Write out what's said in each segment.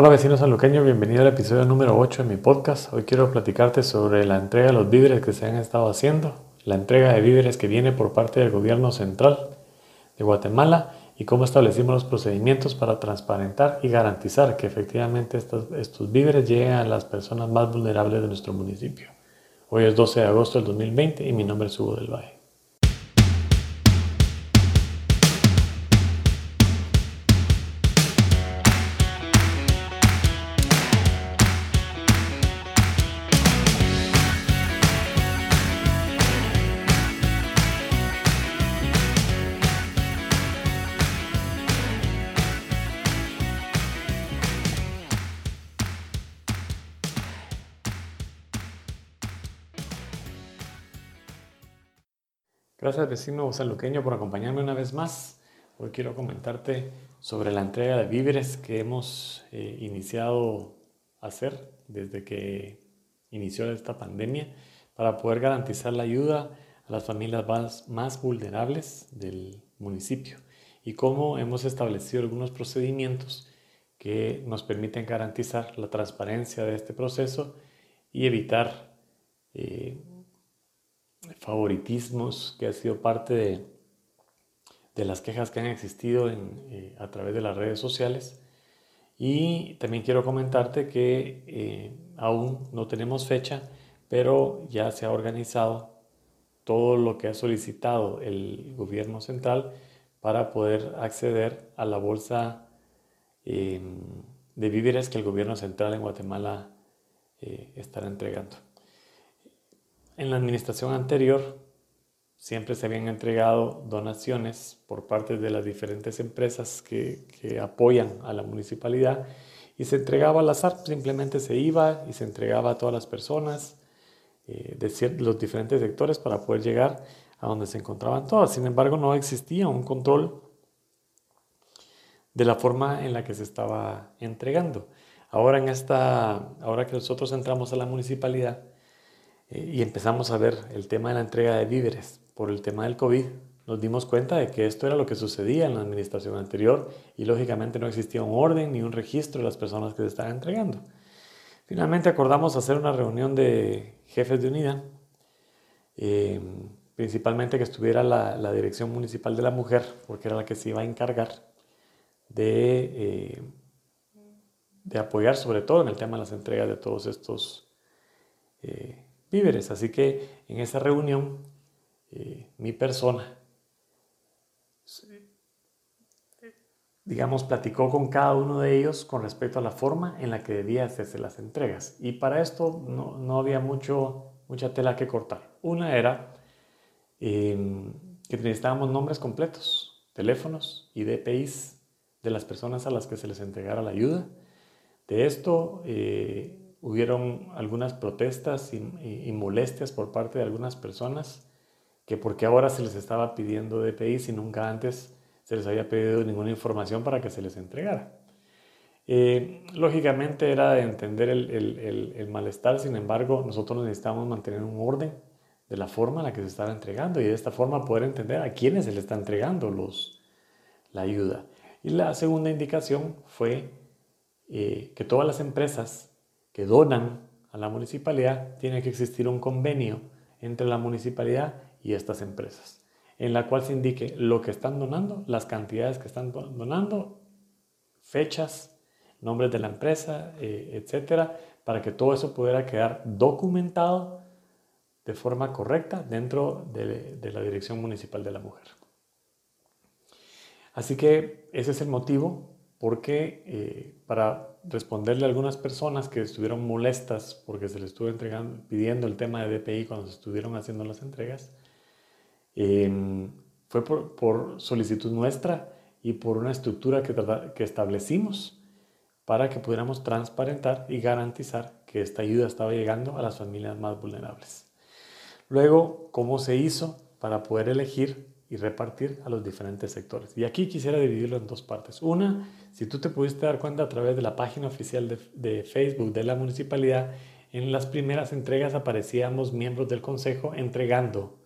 Hola vecinos sanluqueños, bienvenido al episodio número 8 de mi podcast. Hoy quiero platicarte sobre la entrega de los víveres que se han estado haciendo, la entrega de víveres que viene por parte del gobierno central de Guatemala y cómo establecimos los procedimientos para transparentar y garantizar que efectivamente estos, estos víveres lleguen a las personas más vulnerables de nuestro municipio. Hoy es 12 de agosto del 2020 y mi nombre es Hugo del Valle. Gracias vecino saluqueño por acompañarme una vez más. Hoy quiero comentarte sobre la entrega de víveres que hemos eh, iniciado a hacer desde que inició esta pandemia para poder garantizar la ayuda a las familias más, más vulnerables del municipio y cómo hemos establecido algunos procedimientos que nos permiten garantizar la transparencia de este proceso y evitar eh, favoritismos que ha sido parte de, las quejas que han existido eh, a través de las redes sociales. Y también quiero comentarte que eh, aún no tenemos fecha, pero ya se ha organizado todo lo que ha solicitado el gobierno central para poder acceder a la bolsa em, de víveres que el gobierno central en Guatemala eh, estará entregando. En la administración anterior siempre se habían entregado donaciones por parte de las diferentes empresas que, apoyan a la municipalidad y se entregaba al azar, simplemente se iba y se entregaba a todas las personas eh, de los diferentes sectores para poder llegar a donde se encontraban todas. Sin embargo, no existía un control de la forma en la que se estaba entregando. Ahora, en esta, ahora que nosotros entramos a la municipalidad, y empezamos a ver el tema de la entrega de víveres por el tema del COVID, nos dimos cuenta de que esto era lo que sucedía en la administración anterior y lógicamente no existía un orden ni un registro de las personas que se estaban entregando. Finalmente acordamos hacer una reunión de jefes de unidad, eh, principalmente que estuviera la, Dirección Municipal de la Mujer, porque era la que se iba a encargar de, eh, de apoyar sobre todo en el tema de las entregas de todos estos víveres. Así que en esa reunión, eh, mi persona, digamos, platicó con cada uno de ellos con respecto a la forma en la que debía hacerse las entregas. Y para esto no, había mucho, mucha tela que cortar. Una era em, que necesitábamos nombres completos, teléfonos y DPIs de las personas a las que se les entregara la ayuda. De esto, eh, hubieron algunas protestas y, molestias por parte de algunas personas que porque ahora se les estaba pidiendo DPI si nunca antes se les había pedido ninguna información para que se les entregara. Eh, lógicamente era de entender el, malestar, sin embargo nosotros necesitamos mantener un orden de la forma en la que se estaba entregando y de esta forma poder entender a quiénes se le está entregando la ayuda. Y la segunda indicación fue eh, que todas las empresas que donan a la municipalidad, tiene que existir un convenio entre la municipalidad y estas empresas, en la cual se indique lo que están donando, las cantidades que están donando, fechas, nombres de la empresa, eh, etcétera, para que todo eso pudiera quedar documentado de forma correcta dentro de, de la Dirección Municipal de la Mujer. Así que ese es el motivo porque eh, para responderle a algunas personas que estuvieron molestas porque se les estuvo entregando, pidiendo el tema de DPI cuando se estuvieron haciendo las entregas, em, fue por, solicitud nuestra y por una estructura que, que establecimos para que pudiéramos transparentar y garantizar que esta ayuda estaba llegando a las familias más vulnerables. Luego, ¿cómo se hizo para poder elegir y repartir a los diferentes sectores. Y aquí quisiera dividirlo en dos partes. Una, si tú te pudiste dar cuenta a través de la página oficial de, Facebook de la municipalidad, en las primeras entregas aparecíamos miembros del consejo entregando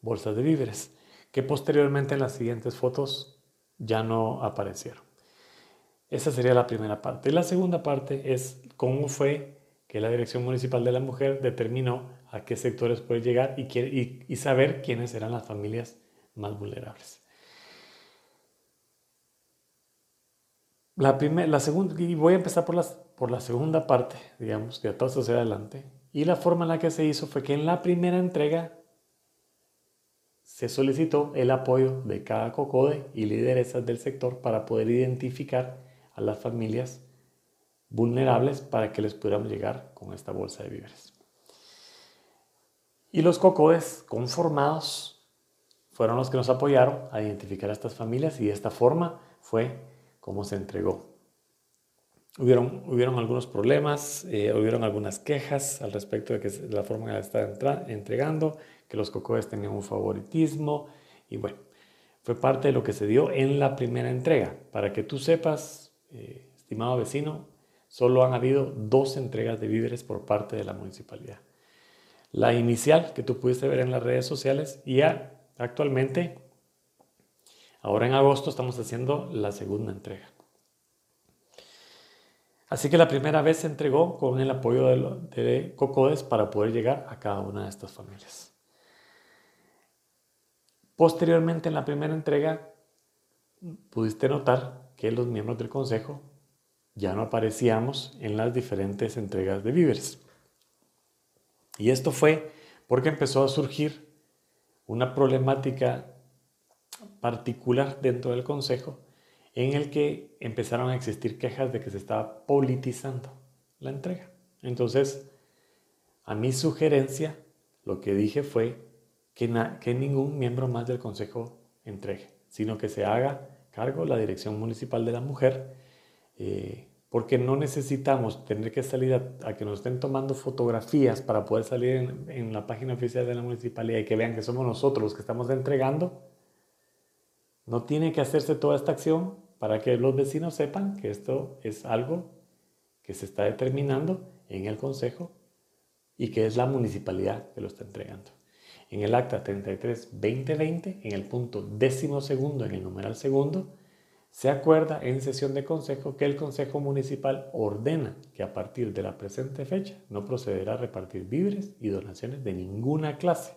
bolsas de víveres, que posteriormente en las siguientes fotos ya no aparecieron. Esa sería la primera parte. Y la segunda parte es cómo fue que la Dirección Municipal de la Mujer determinó a qué sectores puede llegar y, y saber quiénes eran las familias más vulnerables. La, la segunda, y voy a empezar por, las, por la segunda parte, digamos, de todo hacia adelante. Y la forma en la que se hizo fue que en la primera entrega se solicitó el apoyo de cada COCODE y lideresas del sector para poder identificar a las familias vulnerables para que les pudiéramos llegar con esta bolsa de víveres. Y los COCODES conformados fueron los que nos apoyaron a identificar a estas familias y de esta forma fue cómo se entregó. Hubieron, hubieron algunos problemas, eh, hubieron algunas quejas al respecto de que la forma en la que estaba entregando, que los cocoes tenían un favoritismo y bueno, fue parte de lo que se dio en la primera entrega. Para que tú sepas, eh, estimado vecino, solo han habido dos entregas de víveres por parte de la municipalidad. La inicial que tú pudiste ver en las redes sociales y ya actualmente Ahora en agosto estamos haciendo la segunda entrega. Así que la primera vez se entregó con el apoyo de, Cocodes para poder llegar a cada una de estas familias. Posteriormente en la primera entrega pudiste notar que los miembros del consejo ya no aparecíamos en las diferentes entregas de víveres. Y esto fue porque empezó a surgir una problemática particular dentro del Consejo en el que empezaron a existir quejas de que se estaba politizando la entrega. Entonces, a mi sugerencia, lo que dije fue que, que ningún miembro más del Consejo entregue, sino que se haga cargo la Dirección Municipal de la Mujer, eh, porque no necesitamos tener que salir a, que nos estén tomando fotografías para poder salir en, en la página oficial de la municipalidad y que vean que somos nosotros los que estamos entregando no tiene que hacerse toda esta acción para que los vecinos sepan que esto es algo que se está determinando en el Consejo y que es la municipalidad que lo está entregando. En el acta 33-2020, en el punto décimo segundo, en el numeral segundo, se acuerda en sesión de consejo que el Consejo Municipal ordena que a partir de la presente fecha no procederá a repartir víveres y donaciones de ninguna clase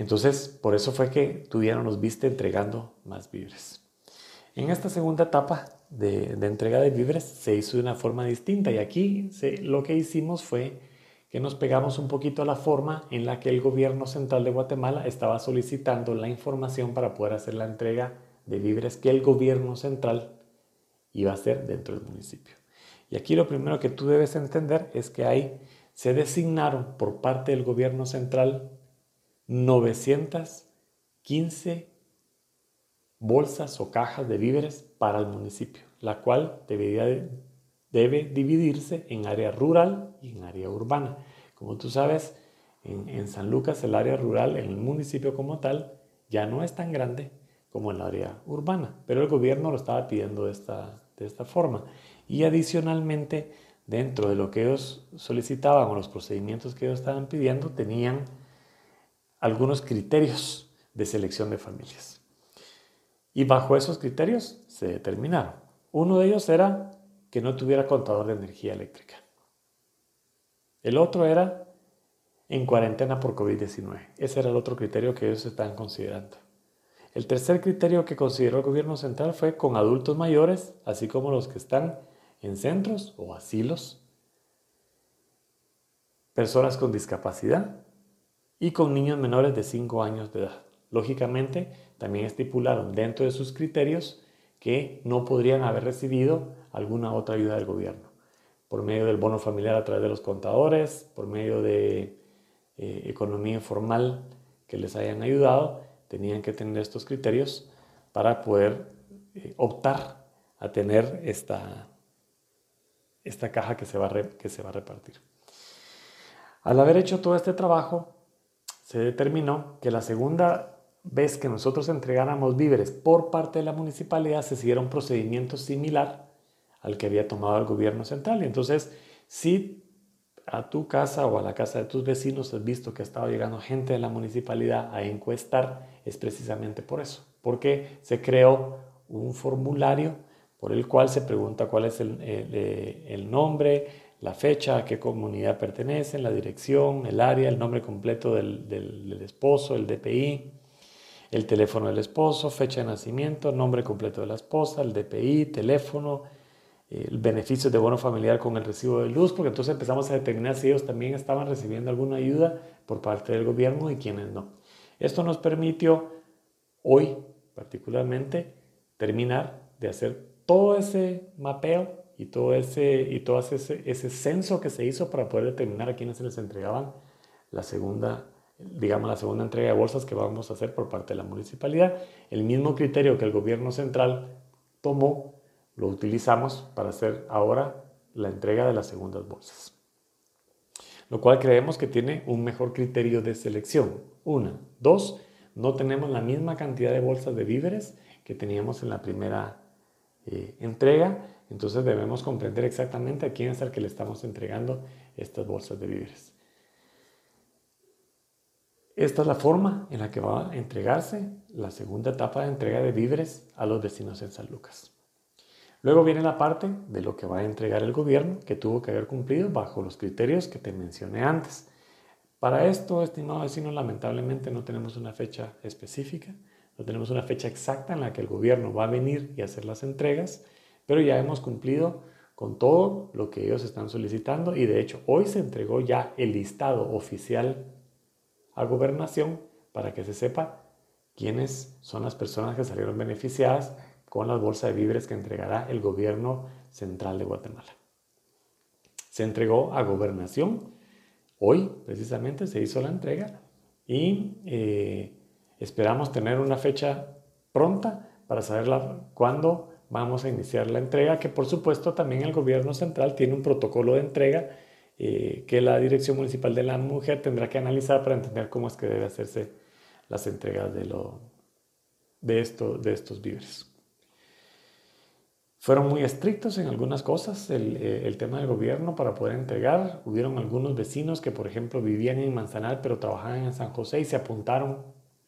entonces, por eso fue que tú ya no nos viste entregando más víveres. En esta segunda etapa de, entrega de víveres se hizo de una forma distinta y aquí lo que hicimos fue que nos pegamos un poquito a la forma en la que el gobierno central de Guatemala estaba solicitando la información para poder hacer la entrega de víveres que el gobierno central iba a hacer dentro del municipio. Y aquí lo primero que tú debes entender es que ahí se designaron por parte del gobierno central 915 bolsas o cajas de víveres para el municipio, la cual debería, debe dividirse en área rural y en área urbana. Como tú sabes, en, San Lucas el área rural, en el municipio como tal, ya no es tan grande como en el área urbana, pero el gobierno lo estaba pidiendo de esta, de esta forma. Y adicionalmente, dentro de lo que ellos solicitaban o los procedimientos que ellos estaban pidiendo, tenían algunos criterios de selección de familias. Y bajo esos criterios se determinaron. Uno de ellos era que no tuviera contador de energía eléctrica. El otro era en cuarentena por COVID-19. Ese era el otro criterio que ellos estaban considerando. El tercer criterio que consideró el gobierno central fue con adultos mayores, así como los que están en centros o asilos, personas con discapacidad y con niños menores de 5 años de edad. Lógicamente, también estipularon dentro de sus criterios que no podrían haber recibido alguna otra ayuda del gobierno, por medio del bono familiar a través de los contadores, por medio de eh, economía informal que les hayan ayudado, tenían que tener estos criterios para poder eh, optar a tener esta, esta caja que se, va que se va a repartir. Al haber hecho todo este trabajo, se determinó que la segunda vez que nosotros entregáramos víveres por parte de la municipalidad se siguiera un procedimiento similar al que había tomado el gobierno central. Y entonces, si a tu casa o a la casa de tus vecinos has visto que ha estado llegando gente de la municipalidad a encuestar, es precisamente por eso, porque se creó un formulario por el cual se pregunta cuál es el, el nombre, la fecha, a qué comunidad pertenecen, la dirección, el área, el nombre completo del, del, esposo, el DPI, el teléfono del esposo, fecha de nacimiento, nombre completo de la esposa, el DPI, teléfono, el beneficio de bono familiar con el recibo de luz, porque entonces empezamos a determinar si ellos también estaban recibiendo alguna ayuda por parte del gobierno y quienes no. Esto nos permitió hoy particularmente terminar de hacer todo ese mapeo y todo ese, y todo ese, ese censo que se hizo para poder determinar a quienes se les entregaban la segunda, digamos, la segunda entrega de bolsas que vamos a hacer por parte de la municipalidad. El mismo criterio que el gobierno central tomó, lo utilizamos para hacer ahora la entrega de las segundas bolsas. Lo cual creemos que tiene un mejor criterio de selección. Una. Dos, no tenemos la misma cantidad de bolsas de víveres que teníamos en la primera eh, entrega entonces debemos comprender exactamente a quién es el que le estamos entregando estas bolsas de víveres. Esta es la forma en la que va a entregarse la segunda etapa de entrega de víveres a los vecinos en San Lucas. Luego viene la parte de lo que va a entregar el gobierno, que tuvo que haber cumplido bajo los criterios que te mencioné antes. Para esto, estimado vecino, lamentablemente no tenemos una fecha específica, no tenemos una fecha exacta en la que el gobierno va a venir y hacer las entregas, pero ya hemos cumplido con todo lo que ellos están solicitando y de hecho hoy se entregó ya el listado oficial a gobernación para que se sepa quiénes son las personas que salieron beneficiadas con las bolsas de víveres que entregará el gobierno central de Guatemala. Se entregó a gobernación, hoy precisamente se hizo la entrega y eh, esperamos tener una fecha pronta para saber cuándo vamos a iniciar la entrega, que por supuesto también el gobierno central tiene un protocolo de entrega eh, que la Dirección Municipal de la Mujer tendrá que analizar para entender cómo es que debe hacerse las entregas de, lo, de, esto, de estos víveres. Fueron muy estrictos en algunas cosas el, eh, el, tema del gobierno para poder entregar. Hubieron algunos vecinos que, por ejemplo, vivían en Manzanar pero trabajaban en San José y se apuntaron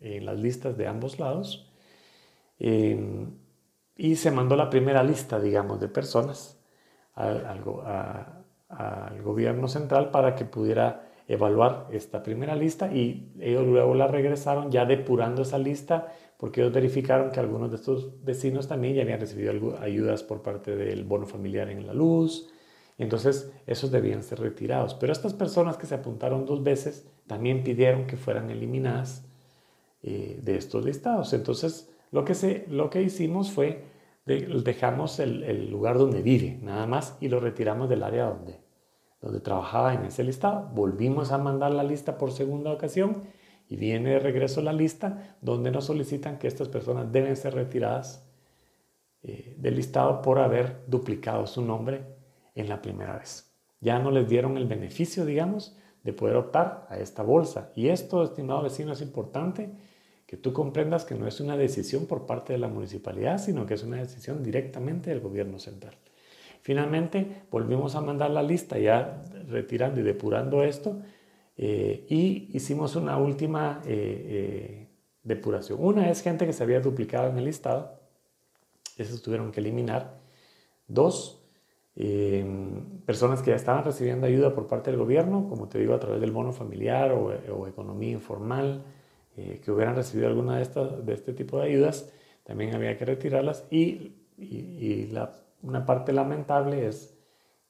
en las listas de ambos lados. Y se mandó la primera lista, digamos, de personas al, gobierno central para que pudiera evaluar esta primera lista y ellos luego la regresaron ya depurando esa lista porque ellos verificaron que algunos de estos vecinos también ya habían recibido ayudas por parte del bono familiar en la luz. Entonces, esos debían ser retirados. Pero estas personas que se apuntaron dos veces también pidieron que fueran eliminadas eh, de estos listados. Entonces, lo que, se, lo que hicimos fue dejamos el, lugar donde vive, nada más, y lo retiramos del área donde, donde trabajaba en ese listado. Volvimos a mandar la lista por segunda ocasión y viene de regreso la lista donde nos solicitan que estas personas deben ser retiradas eh, del listado por haber duplicado su nombre en la primera vez. Ya no les dieron el beneficio, digamos, de poder optar a esta bolsa. Y esto, estimado vecino, es importante que tú comprendas que no es una decisión por parte de la municipalidad, sino que es una decisión directamente del gobierno central. Finalmente, volvimos a mandar la lista ya retirando y depurando esto eh, y hicimos una última eh, eh, depuración. Una es gente que se había duplicado en el listado, esos tuvieron que eliminar. Dos, personas que ya estaban recibiendo ayuda por parte del gobierno, como te digo, a través del bono familiar o, economía informal, que hubieran recibido alguna de, estas, de este tipo de ayudas, también había que retirarlas. Y, y, la, una parte lamentable es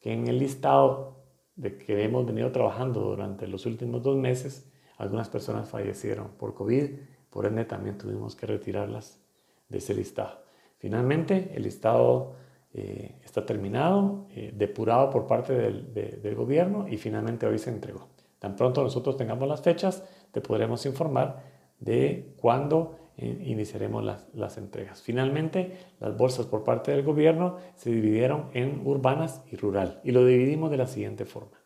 que en el listado de que hemos venido trabajando durante los últimos dos meses, algunas personas fallecieron por COVID, por ende también tuvimos que retirarlas de ese listado. Finalmente, el listado eh, está terminado, eh, depurado por parte del, del, gobierno y finalmente hoy se entregó. Tan pronto nosotros tengamos las fechas, te podremos informar de cuándo iniciaremos las, entregas. Finalmente, las bolsas por parte del gobierno se dividieron en urbanas y rural y lo dividimos de la siguiente forma.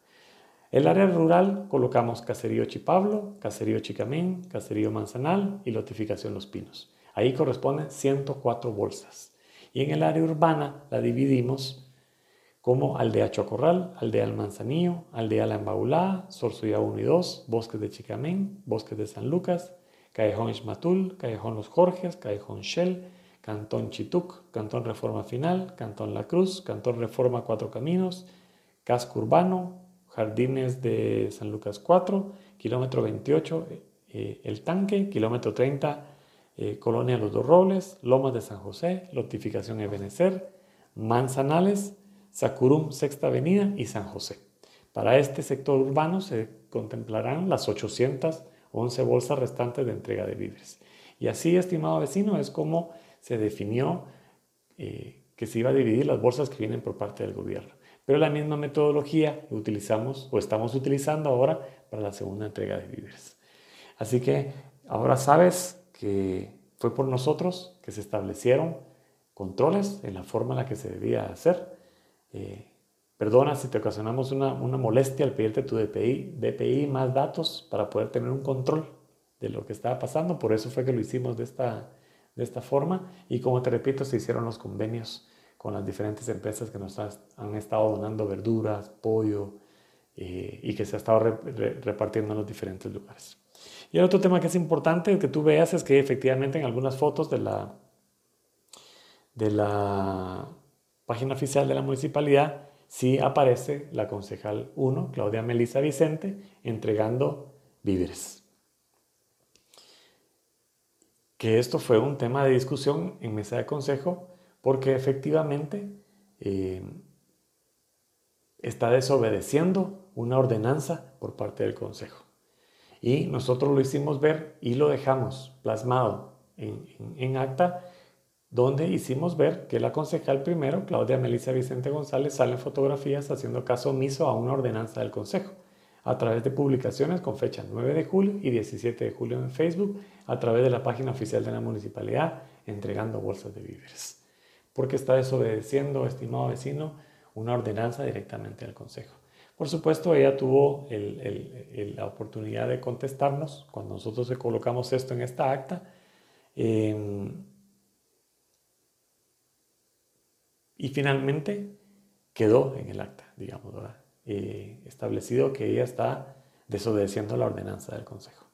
El área rural colocamos Caserío Chipablo, Caserío Chicamén, Caserío Manzanal y Lotificación Los Pinos. Ahí corresponden 104 bolsas. Y en el área urbana la dividimos como Aldea Chocorral, Aldea El Manzanillo, Aldea La Embaulada, Sorsoya 1 y 2, Bosques de Chicamén, Bosques de San Lucas, Callejón Ismatul, Callejón Los Jorges, Callejón Shell, Cantón Chituc, Cantón Reforma Final, Cantón La Cruz, Cantón Reforma Cuatro Caminos, Casco Urbano, Jardines de San Lucas 4, kilómetro 28, eh, El Tanque, kilómetro 30, eh, Colonia Los Dos Robles, Lomas de San José, Lotificación Ebenecer, Manzanales, Sacurum Sexta Avenida y San José. Para este sector urbano se contemplarán las 811 bolsas restantes de entrega de víveres. Y así, estimado vecino, es como se definió eh, que se iba a dividir las bolsas que vienen por parte del gobierno. Pero la misma metodología utilizamos o estamos utilizando ahora para la segunda entrega de víveres. Así que ahora sabes que fue por nosotros que se establecieron controles en la forma en la que se debía hacer. Eh, perdona si te ocasionamos una, molestia al pedirte tu DPI, DPI más datos para poder tener un control de lo que estaba pasando. Por eso fue que lo hicimos de esta, de esta forma. Y como te repito, se hicieron los convenios con las diferentes empresas que nos han estado donando verduras, pollo eh, y que se ha estado repartiendo en los diferentes lugares. Y el otro tema que es importante que tú veas es que efectivamente en algunas fotos de la, de la página oficial de la municipalidad sí aparece la concejal 1, Claudia Melisa Vicente, entregando víveres. Que esto fue un tema de discusión en mesa de consejo porque efectivamente eh, está desobedeciendo una ordenanza por parte del consejo. Y nosotros lo hicimos ver y lo dejamos plasmado en, acta, donde hicimos ver que la concejal primero, Claudia Melissa Vicente González, sale en fotografías haciendo caso omiso a una ordenanza del Consejo, a través de publicaciones con fecha 9 de julio y 17 de julio en Facebook, a través de la página oficial de la municipalidad, entregando bolsas de víveres. Porque está desobedeciendo, estimado vecino, una ordenanza directamente al Consejo. Por supuesto, ella tuvo la oportunidad de contestarnos cuando nosotros colocamos esto en esta acta. Em, y finalmente quedó en el acta, digamos, eh, establecido que ella está desobedeciendo la ordenanza del Consejo.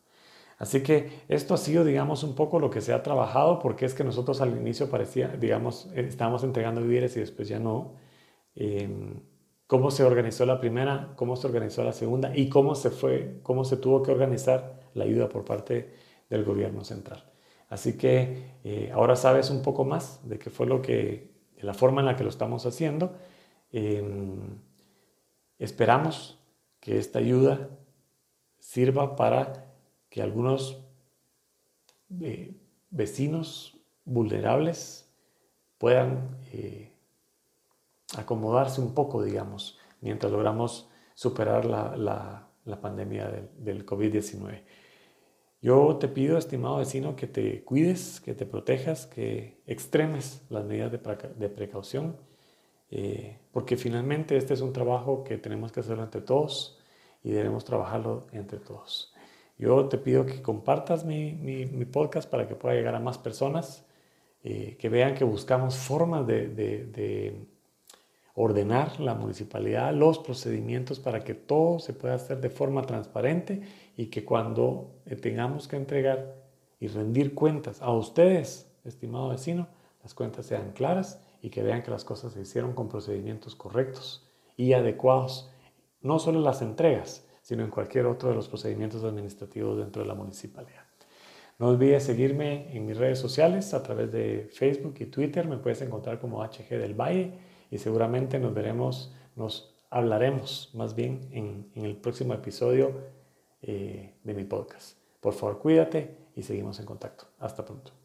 Así que esto ha sido, digamos, un poco lo que se ha trabajado, porque es que nosotros al inicio parecía, digamos, estábamos entregando víveres y después ya no. Em, cómo se organizó la primera, cómo se organizó la segunda y cómo se fue, cómo se tuvo que organizar la ayuda por parte del gobierno central. Así que eh, ahora sabes un poco más de qué fue lo que, la forma en la que lo estamos haciendo. Em, esperamos que esta ayuda sirva para que algunos eh, vecinos vulnerables puedan eh, acomodarse un poco, digamos, mientras logramos superar la, pandemia del COVID-19. Yo te pido, estimado vecino, que te cuides, que te protejas, que extremes las medidas de, precaución, eh, porque finalmente este es un trabajo que tenemos que hacerlo entre todos y debemos trabajarlo entre todos. Yo te pido que compartas mi, podcast para que pueda llegar a más personas, eh, que vean que buscamos formas de ordenar la municipalidad los procedimientos para que todo se pueda hacer de forma transparente y que cuando eh, tengamos que entregar y rendir cuentas a ustedes, estimado vecino, las cuentas sean claras y que vean que las cosas se hicieron con procedimientos correctos y adecuados, no solo en las entregas, sino en cualquier otro de los procedimientos administrativos dentro de la municipalidad. No olvides seguirme en mis redes sociales a través de Facebook y Twitter, me puedes encontrar como HG del Valle y seguramente nos veremos, nos hablaremos más bien en, el próximo episodio eh, de mi podcast. Por favor, cuídate y seguimos en contacto. Hasta pronto.